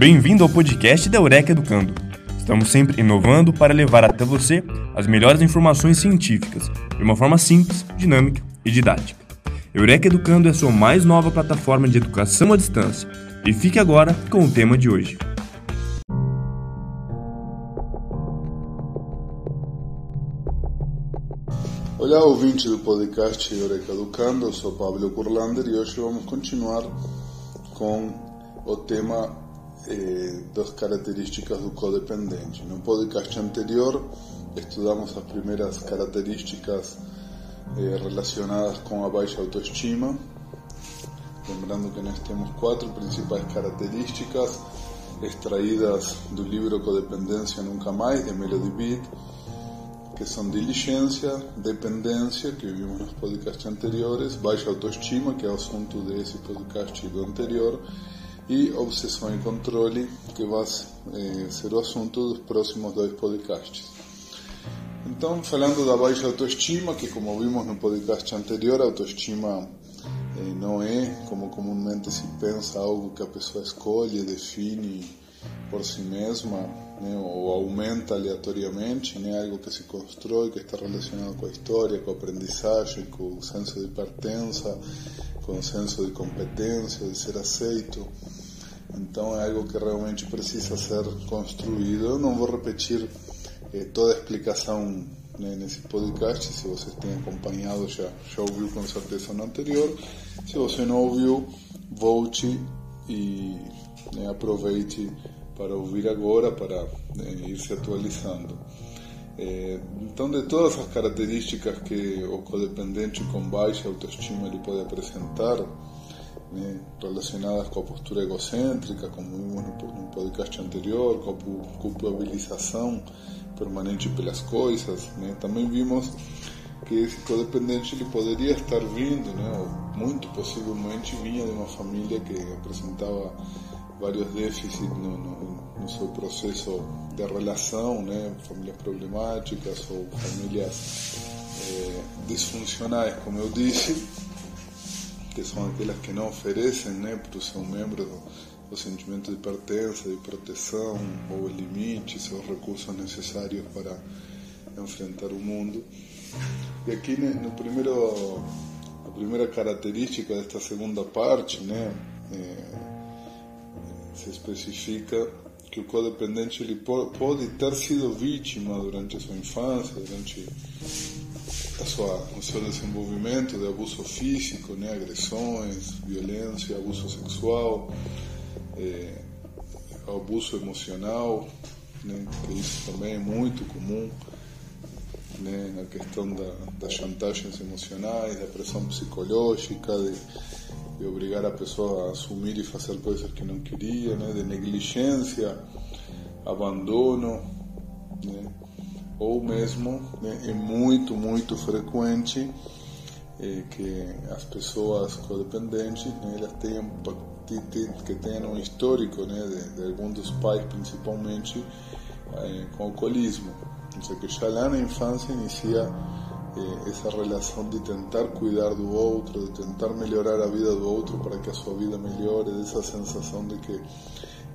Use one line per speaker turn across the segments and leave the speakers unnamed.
Bem-vindo ao podcast da Eureka Educando. Estamos sempre inovando para levar até você as melhores informações científicas de uma forma simples, dinâmica e didática. Eureka Educando é a sua mais nova plataforma de educação à distância. E fique agora com o tema de hoje.
Olá, ouvinte do podcast Eureka Educando, eu sou Pablo Curlander e hoje vamos continuar com o tema eh, das características do codependente. No podcast anterior estudamos as primeiras características eh, relacionadas com a baixa autoestima. Lembrando que nós temos quatro principais características extraídas do livro Codependência Nunca Mais, de Melody Beat, que são diligência, dependência, que vimos nos podcasts anteriores, baixa autoestima, que é o assunto desse podcast do anterior, e obsessão e controle, que vai eh, ser o assunto dos próximos dois podcasts. Então, falando da baixa autoestima, que como vimos no podcast anterior, a autoestima eh, não é, como comumente se pensa, algo que a pessoa escolhe, define por si mesma, né, ou aumenta aleatoriamente, né, algo que se constrói, que está relacionado com a história, com a aprendizagem, com o senso de pertença, com o senso de competência, de ser aceito. Então é algo que realmente precisa ser construído. Eu não vou repetir eh, toda a explicação né, nesse podcast. Se vocês têm acompanhado, já, já ouviu com certeza no anterior. Se você não ouviu, volte e né, aproveite para ouvir agora, para né, ir se atualizando. É, então, de todas as características que o codependente com baixa autoestima ele pode apresentar, né, relacionadas com a postura egocêntrica, como vimos no, no podcast anterior, com a culpabilização permanente pelas coisas, né, também vimos que esse codependente ele poderia estar vindo, né, ou muito possivelmente vinha de uma família que apresentava vários déficits no, no, no seu processo de relação, né, famílias problemáticas ou famílias eh, disfuncionais, como eu disse, que são aquelas que não oferecem né, para o seu membro o sentimento de pertença, de proteção, ou limites, ou recursos necessários para enfrentar o mundo. E aqui no? Primeiro, a primeira característica desta segunda parte, né, se especifica que o codependente pode ter sido vítima durante sua infância, durante a sua, o seu desenvolvimento de abuso físico, né, agressões, violência, abuso sexual, é, abuso emocional, né, que isso também é muito comum, né, na questão da, das chantagens emocionais, da pressão psicológica, de, de obrigar a pessoa a assumir e fazer coisas que não queria, né, de negligência, abandono, né, ou mesmo né, é muito, muito frequente é, que as pessoas codependentes né, elas tenham que tenham um histórico né, de, de algum dos pais principalmente é, com alcoolismo. Ou seja, que já lá na infância inicia eh, essa relação de tentar cuidar do outro, de tentar melhorar a vida do outro para que a sua vida melhore, dessa sensação de que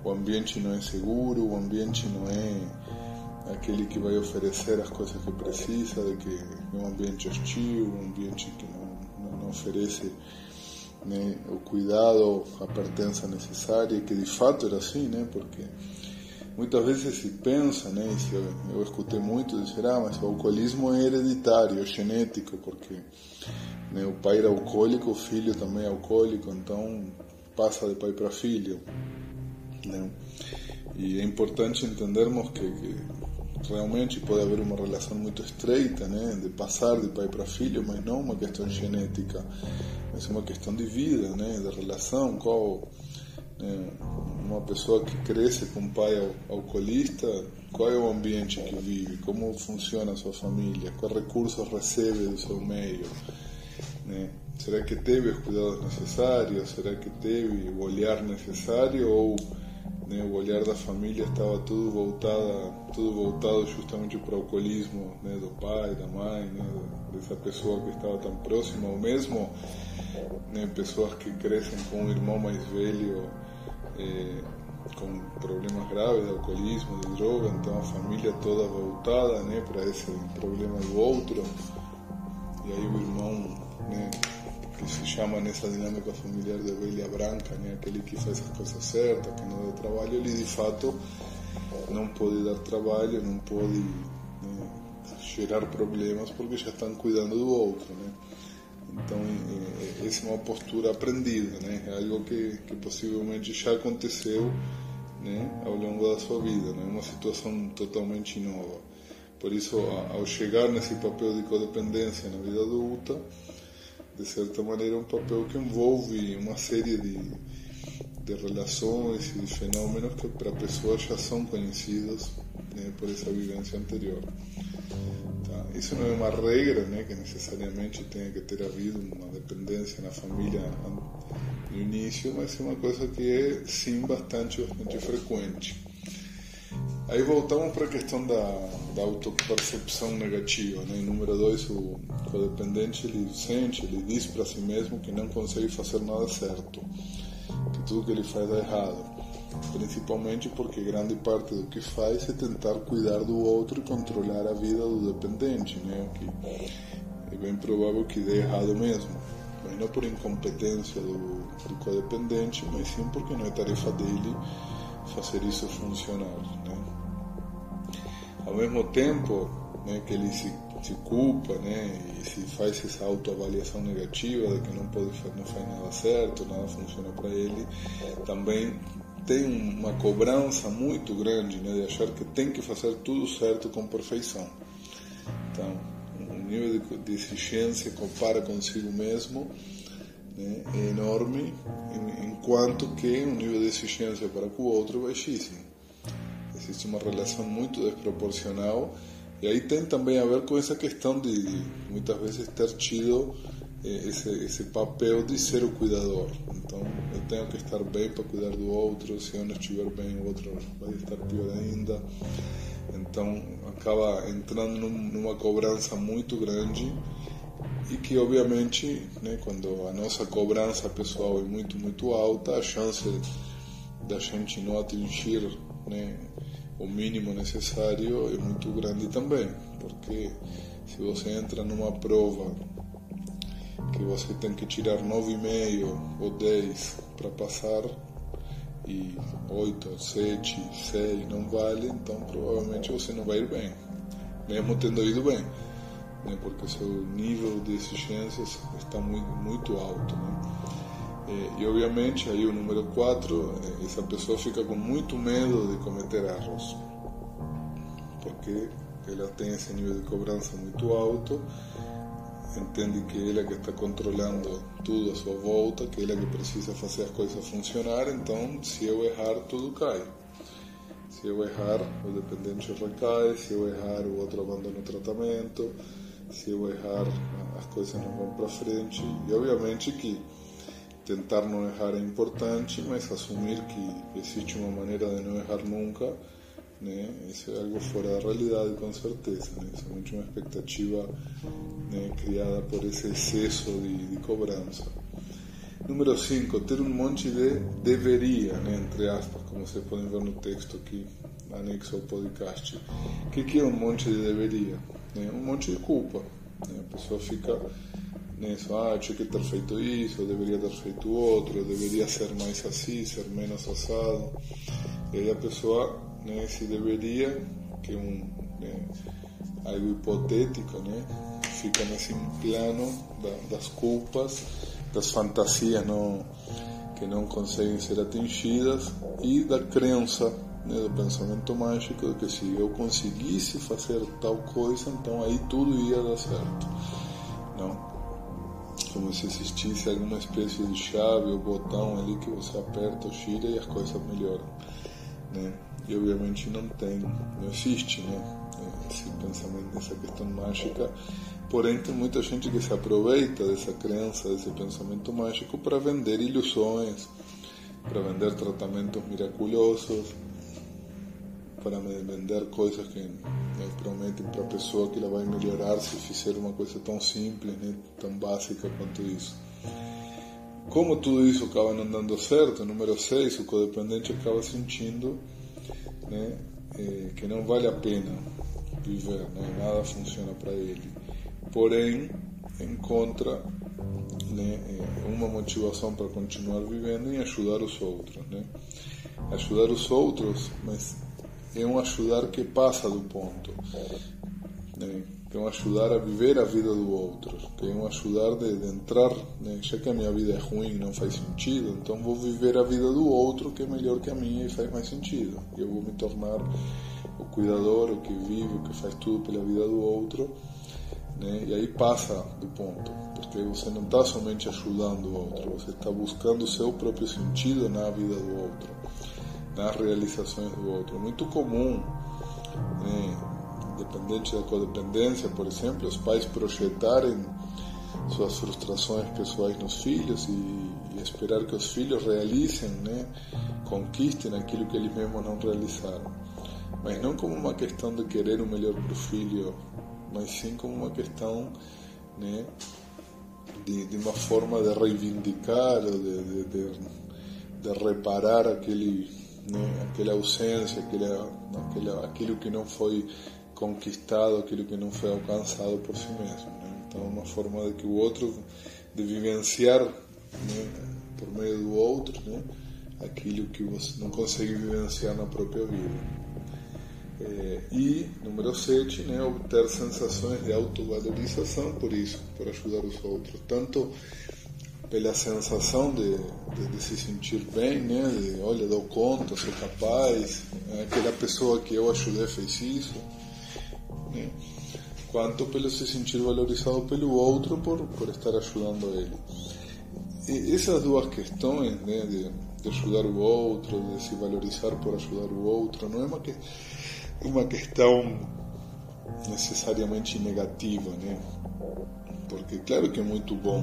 o ambiente não é seguro, o ambiente não é aquele que vai oferecer as coisas que precisa, de que é um ambiente hostil, um ambiente que não, não, não oferece né, o cuidado, a pertença necessária, que de fato era assim, né, porque muitas vezes se pensa, né, eu, eu escutei muito dizer, ah, mas o alcoolismo é hereditário, é genético, porque né, o pai era alcoólico, o filho também é alcoólico, então passa de pai para filho. Né? E é importante entendermos que, que realmente pode haver uma relação muito estreita, né, de passar de pai para filho, mas não uma questão genética, mas uma questão de vida, né, de relação, qual né, uma pessoa que cresce com um pai alcoolista, qual é o ambiente que vive, como funciona a sua família, quais recursos recebe do seu meio, né? Será que teve os cuidados necessários? Será que teve o olhar necessário ou né, o olhar da família estava tudo voltado, tudo voltado justamente para o alcoolismo né, do pai, da mãe, né, dessa pessoa que estava tão próxima, ou mesmo né, pessoas que crescem com um irmão mais velho é, com problemas graves de alcoolismo, de droga, então a família toda voltada né, para esse problema do outro. E aí o irmão, né, que se chama nessa dinâmica familiar de ovelha branca, né, aquele que faz as coisas certas, que não dá trabalho, ele de fato não pode dar trabalho, não pode né, gerar problemas porque já estão cuidando do outro. Né? Então, essa é uma postura aprendida, né? É algo que, que possivelmente já aconteceu né, ao longo da sua vida, né? Uma situação totalmente nova. Por isso, ao chegar nesse papel de codependência na vida adulta, de certa maneira, é um papel que envolve uma série de, de relações e de fenômenos que para a pessoa já são conhecidos né, por essa vivência anterior. Tá? Isso não é uma regra né, que necessariamente tenha que ter havido uma dependência na família no início, mas é uma coisa que é sim bastante, bastante frequente. Aí voltamos para a questão da, da autopercepção negativa. Né? Número dois, o codependente ele sente, ele diz para si mesmo que não consegue fazer nada certo, que tudo que ele faz é errado principalmente porque grande parte do que faz é tentar cuidar do outro e controlar a vida do dependente, né? que é bem provável que dê errado mesmo. Mas não por incompetência do, do codependente, mas sim porque não é tarefa dele fazer isso funcionar. Né? Ao mesmo tempo né, que ele se, se culpa né, e se faz essa autoavaliação negativa de que não pode não faz nada certo, nada funciona para ele, também tem uma cobrança muito grande né, de achar que tem que fazer tudo certo com perfeição. Então, o nível de, de exigência compara consigo mesmo né, é enorme, enquanto que o nível de exigência para com o outro é baixíssimo. Existe uma relação muito desproporcional e aí tem também a ver com essa questão de, de muitas vezes ter tido esse, esse papel de ser o cuidador. Então, eu tenho que estar bem para cuidar do outro, se eu não estiver bem, o outro vai estar pior ainda. Então, acaba entrando num, numa cobrança muito grande e que, obviamente, né, quando a nossa cobrança pessoal é muito, muito alta, a chance da gente não atingir né, o mínimo necessário é muito grande também, porque se você entra numa prova que você tem que tirar 9,5 ou 10 para passar e 8, 7, 6 não vale, então provavelmente você não vai ir bem, mesmo tendo ido bem, né? porque seu nível de exigências está muito, muito alto. Né? E, e obviamente aí o número 4, eh, essa pessoa fica com muito medo de cometer erros, porque ela tem esse nível de cobrança muito alto entende que ele é que está controlando tudo à sua volta, que ele é que precisa fazer as coisas funcionar, então se eu errar, tudo cai. Se eu errar, o dependente recai, se eu errar, o outro abandona o tratamento, se eu errar, as coisas não vão para frente. E obviamente que tentar não errar é importante, mas assumir que existe uma maneira de não errar nunca né? Isso é algo fora da realidade, com certeza. Né? Muito uma expectativa né, criada por esse excesso de, de cobrança. Número 5, ter um monte de deveria, né, entre aspas, como vocês podem ver no texto aqui, anexo ao podcast. O que é um monte de deveria? Né? Um monte de culpa. Né? A pessoa fica nisso, ah, eu tinha que ter feito isso, eu deveria ter feito outro, eu deveria ser mais assim, ser menos assado. E aí a pessoa né, se deveria, que é um, né, algo hipotético, né, fica nesse plano da, das culpas, das fantasias não, que não conseguem ser atingidas e da crença, né, do pensamento mágico de que se eu conseguisse fazer tal coisa, então aí tudo ia dar certo. Não? Como se existisse alguma espécie de chave ou botão ali que você aperta gira e as coisas melhoram. Né? e obviamente não tem, não existe né, esse pensamento, essa questão mágica. Porém, tem muita gente que se aproveita dessa crença, desse pensamento mágico para vender ilusões, para vender tratamentos miraculosos, para vender coisas que né, prometem para a pessoa que ela vai melhorar se fizer uma coisa tão simples, né, tão básica quanto isso. como tudo isso acaba não dando certo, número 6, o codependente acaba sentindo né, eh, que não vale a pena viver, né, nada funciona para ele. Porém, encontra né, eh, uma motivação para continuar vivendo em ajudar os outros. Né? Ajudar os outros, mas é um ajudar que passa do ponto. Né? É um ajudar a viver a vida do outro. Que é um ajudar de, de entrar, né? já que a minha vida é ruim e não faz sentido, então vou viver a vida do outro que é melhor que a minha e faz mais sentido. Eu vou me tornar o cuidador, o que vive, o que faz tudo pela vida do outro. Né? E aí passa do ponto, porque você não está somente ajudando o outro, você está buscando o seu próprio sentido na vida do outro nas realizações do outro. Muito comum, né, dependente da codependência, por exemplo, os pais projetarem suas frustrações pessoais nos filhos e, e esperar que os filhos realizem, né, conquistem aquilo que eles mesmos não realizaram. Mas não como uma questão de querer o melhor para o filho, mas sim como uma questão né, de, de uma forma de reivindicar, de, de, de reparar aquele né? aquela ausência, aquela, aquilo que não foi conquistado, aquilo que não foi alcançado por si mesmo. Né? Então, uma forma de que o outro, de vivenciar né, por meio do outro, né, aquilo que você não consegue vivenciar na própria vida. É, e, número 7, né, obter sensações de autovalorização por isso, por ajudar os outros. Tanto pela sensação de, de, de, se sentir bem, né? De, olha, dou conta, sou capaz, né? aquela pessoa que eu ajudei fez isso, né? Quanto pelo se sentir valorizado pelo outro por, por estar ajudando ele. E essas duas questões, né? De, de ajudar o outro, de se valorizar por ajudar o outro, não é uma, que, uma questão necessariamente negativa, né? Porque claro que é muito bom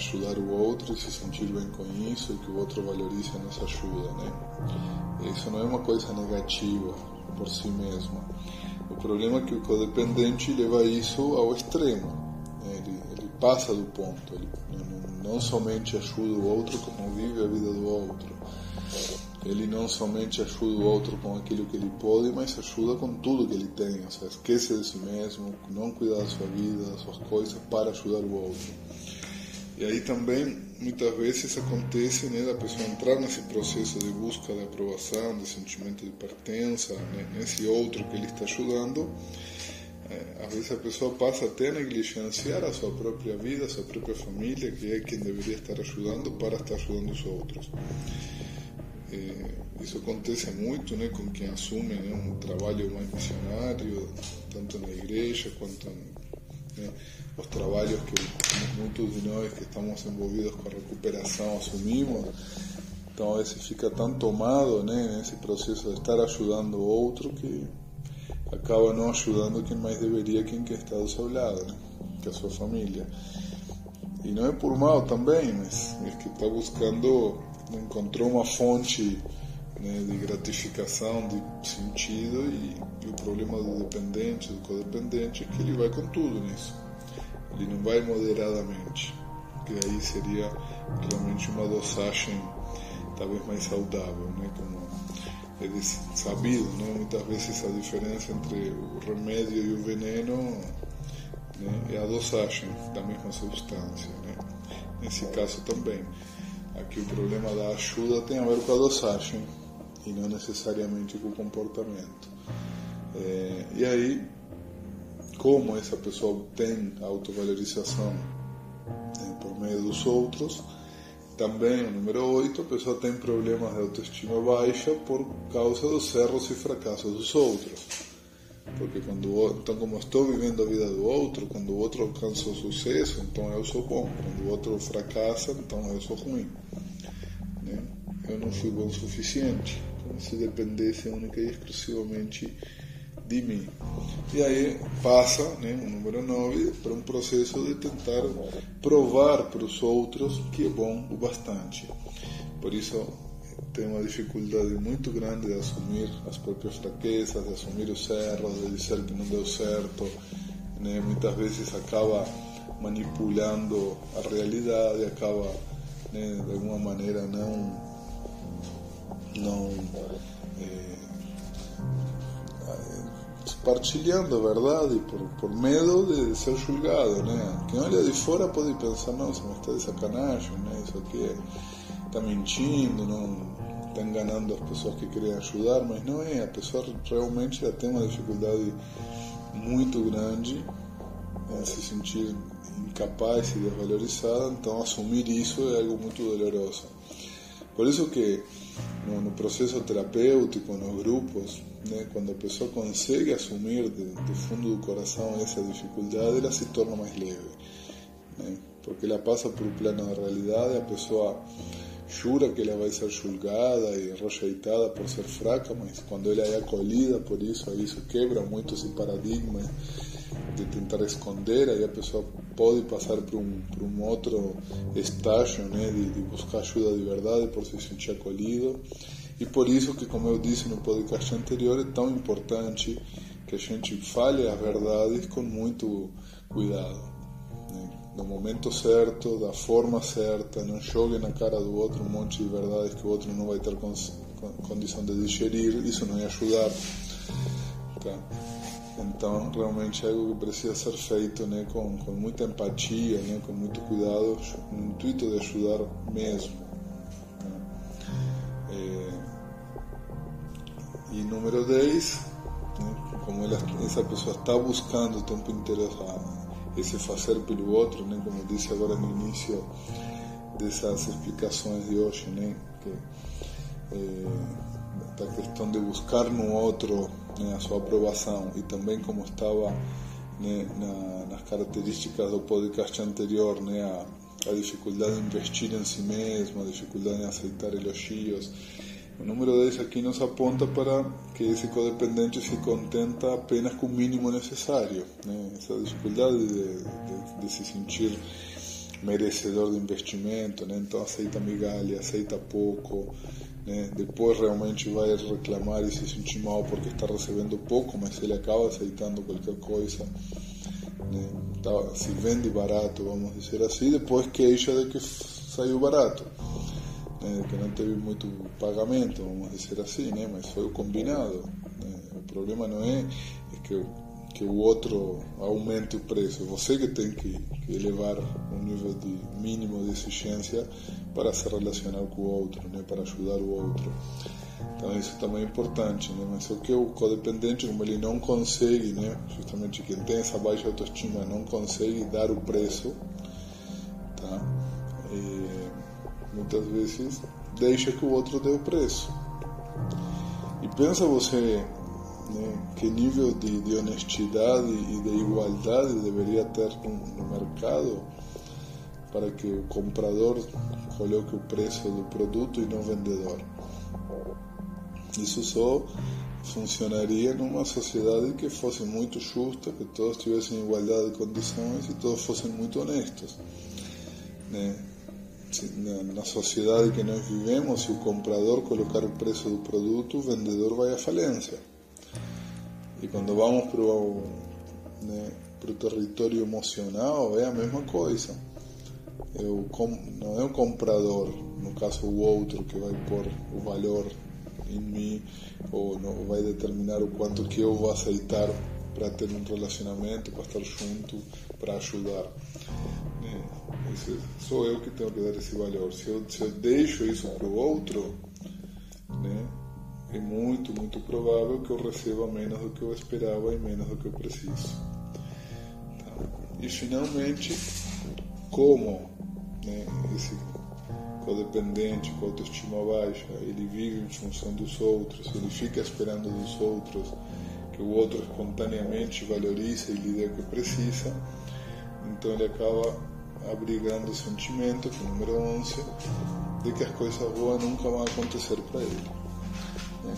ajudar o outro e se sentir bem com isso e que o outro valorize a nossa ajuda, né? Isso não é uma coisa negativa por si mesma. O problema é que o codependente leva isso ao extremo. Né? Ele, ele passa do ponto. Ele não, somente ajuda o outro como vive a vida do outro. Ele não somente ajuda o outro com aquilo que ele pode, mas ajuda com tudo que ele tem. Ou seja, esquece de si mesmo, não cuida da sua vida, das suas coisas para ajudar o outro. E aí também, muitas vezes acontece né, da pessoa entrar nesse processo de busca de aprovação, de sentimento de pertença, né, nesse outro que ele está ajudando. É, às vezes a pessoa passa até a negligenciar a sua própria vida, a sua própria família, que é quem deveria estar ajudando para estar ajudando os outros. É, isso acontece muito né, com quem assume né, um trabalho mais missionário, tanto na igreja quanto os trabalhos que muitos de nós que estamos envolvidos com a recuperação assumimos. Então, a vezes fica tão tomado nesse processo de estar ajudando outro que acaba não ajudando quem mais deveria, quem que está do seu lado, né, que é a sua família. E não é por mal também, mas é que está buscando, encontrou uma fonte né, de gratificação, de sentido, e, e o problema do dependente, do codependente, é que ele vai com tudo nisso ele não vai moderadamente, que aí seria realmente uma dosagem talvez mais saudável, né? Como é sabido, né? Muitas vezes a diferença entre o remédio e o veneno né? é a dosagem da mesma substância, né? Nesse caso também, aqui o problema da ajuda tem a ver com a dosagem e não necessariamente com o comportamento. É, e aí como essa pessoa obtém autovalorização né, por meio dos outros. Também, o número 8, a pessoa tem problemas de autoestima baixa por causa dos erros e fracassos dos outros. Porque quando então como estou vivendo a vida do outro, quando o outro alcança o sucesso, então eu sou bom. Quando o outro fracassa, então eu sou ruim. Né? Eu não fui bom o suficiente. Se dependesse única e exclusivamente de mim. E aí passa, né, o número 9, para um processo de tentar provar para os outros que é bom o bastante. Por isso tem uma dificuldade muito grande de assumir as próprias fraquezas, de assumir os erros, de dizer que não deu certo. Né? Muitas vezes acaba manipulando a realidade, acaba né, de alguma maneira não não é, partilhando a verdade por, por medo de ser julgado, né? Quem olha de fora pode pensar, não, você está de sacanagem, né? Isso aqui está mentindo, não está enganando as pessoas que querem ajudar, mas não é, a pessoa realmente já tem uma dificuldade muito grande em se sentir incapaz e desvalorizada, então assumir isso é algo muito doloroso. Por isso que no, no processo terapêutico, nos grupos, né, quando a pessoa consegue assumir de, do fundo do coração essa dificuldade, se torna mais leve. Porque ela passa por um plano da realidade, a pessoa jura que ela vai ser julgada e rejeitada por ser fraca, mas quando ela é acolhida por isso, aí isso quebra muito esse paradigma de tentar esconder, aí a pessoa pode passar por um, por um outro estágio né, de, de buscar ajuda de verdade, por se sentir acolhido. E por isso que, como eu disse no podcast anterior, é tão importante que a gente fale as verdades com muito cuidado. Né? No momento certo, da forma certa, não jogue na cara do outro um monte de verdades que o outro não vai ter condição de digerir, isso não ia ajudar. Tá? Então, realmente algo que precisa ser feito né, com, com muita empatia, né, com muito cuidado, no intuito de ajudar mesmo. Né. E número 10, né, como ela, essa pessoa está buscando o tempo inteiro esse fazer pelo outro, né, como eu disse agora no início dessas explicações de hoje, né, que, é, da questão de buscar no outro né, a sua aprovação e também como estava né, na, nas características do podcast anterior, né, a, a, dificuldade de investir em si mesmo, a dificuldade em aceitar elogios. O número 10 aqui nos aponta para que esse codependente se contenta apenas com o mínimo necessário. Né? Essa dificuldade de, de, de se sentir merecedor de investimento, né? então aceita migalha, aceita pouco, né? depois realmente vai reclamar e se sentir mal porque está recebendo pouco, mas ele acaba aceitando qualquer coisa. Né? Tá, se vende barato, vamos dizer assim, depois queixa de que saiu barato. Né? Que não teve muito pagamento, vamos dizer assim, né? mas foi o combinado. Né? O problema não é, é que que o outro aumente o preço. Você que tem que, que elevar um nível de mínimo de exigência para se relacionar com o outro, né, para ajudar o outro. Então isso também é importante, né? Mas o que o codependente, como ele não consegue, né, justamente quem tem essa baixa autoestima não consegue dar o preço, tá? E muitas vezes deixa que o outro dê o preço. E pensa você né? que nível de, de, honestidade e de igualdade deveria ter no, no mercado para que o comprador coloque o preço do produto e não o vendedor. Isso só funcionaria numa sociedade que fosse muito justa, que todos tivessem igualdade de condições e todos fossem muito honestos. Né? Na, sociedade que nós vivemos, se o comprador colocar o preço do produto, o vendedor vai à falência. E quando vamos para o né, território emocional, é a mesma coisa. Eu, não é o comprador, no caso o outro, que vai pôr o valor em mim ou não, vai determinar o quanto que eu vou aceitar para ter um relacionamento, para estar junto, para ajudar. Esse, sou eu que tenho que dar esse valor. Se eu, se eu deixo isso para o outro, né? É muito, muito provável que eu receba menos do que eu esperava e menos do que eu preciso. E finalmente, como né, esse codependente com autoestima baixa, ele vive em função dos outros, ele fica esperando dos outros que o outro espontaneamente valorize e lhe dê o que precisa, então ele acaba abrigando o sentimento, que é o número 11, de que as coisas boas nunca vão acontecer para ele. Né?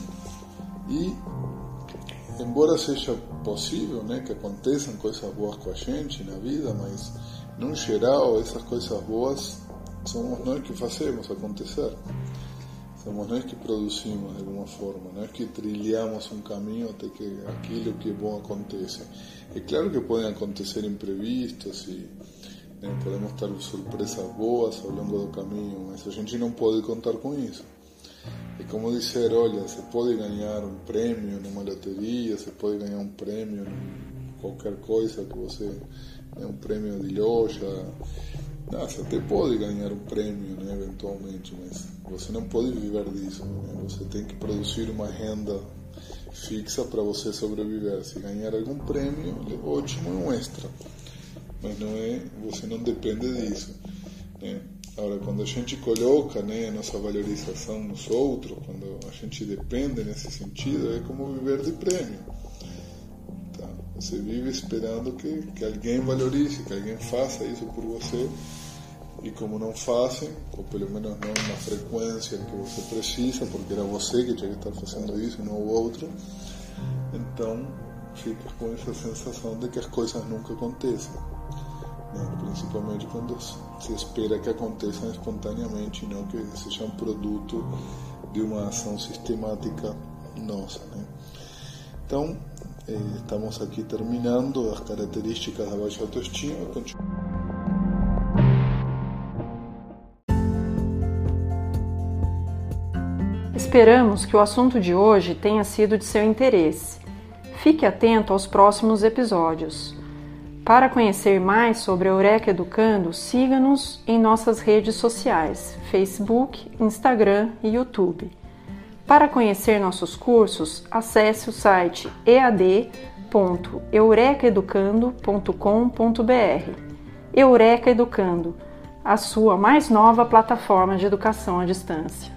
E, embora seja possível né, que aconteçam coisas boas com a gente na vida, mas, no geral, essas coisas boas somos nós que fazemos acontecer. Somos nós que produzimos de alguma forma, nós que trilhamos um caminho até que aquilo que é bom aconteça. É claro que podem acontecer imprevistos e Né? Podemos ter surpresas boas ao longo do caminho, mas a gente não pode contar com isso. É como dizer, olha, você pode ganhar um prêmio numa loteria, você pode ganhar um prêmio em qualquer coisa que você, né, um prêmio de loja, não, você até pode ganhar um prêmio, né, eventualmente, mas você não pode viver disso. Né? Você tem que produzir uma renda fixa para você sobreviver. Se ganhar algum prêmio, ótimo, é um extra. Mas não é, você não depende disso. Né? Agora, quando a gente coloca né, a nossa valorização nos outros, quando a gente depende nesse sentido, é como viver de prêmio. Tá? Você vive esperando que, que alguém valorize, que alguém faça isso por você, e como não fazem, ou pelo menos não na frequência que você precisa, porque era você que tinha que estar fazendo isso e não o outro, então fica com essa sensação de que as coisas nunca acontecem né? principalmente quando se espera que aconteçam espontaneamente, não que seja um produto de uma ação sistemática nossa. Né? Então, eh, estamos aqui terminando as características da baixa autoestima.
Esperamos que o assunto de hoje tenha sido de seu interesse. Fique atento aos próximos episódios. Para conhecer mais sobre a Eureka Educando, siga-nos em nossas redes sociais: Facebook, Instagram e YouTube. Para conhecer nossos cursos, acesse o site ead.eurekaeducando.com.br. Eureka Educando, a sua mais nova plataforma de educação à distância.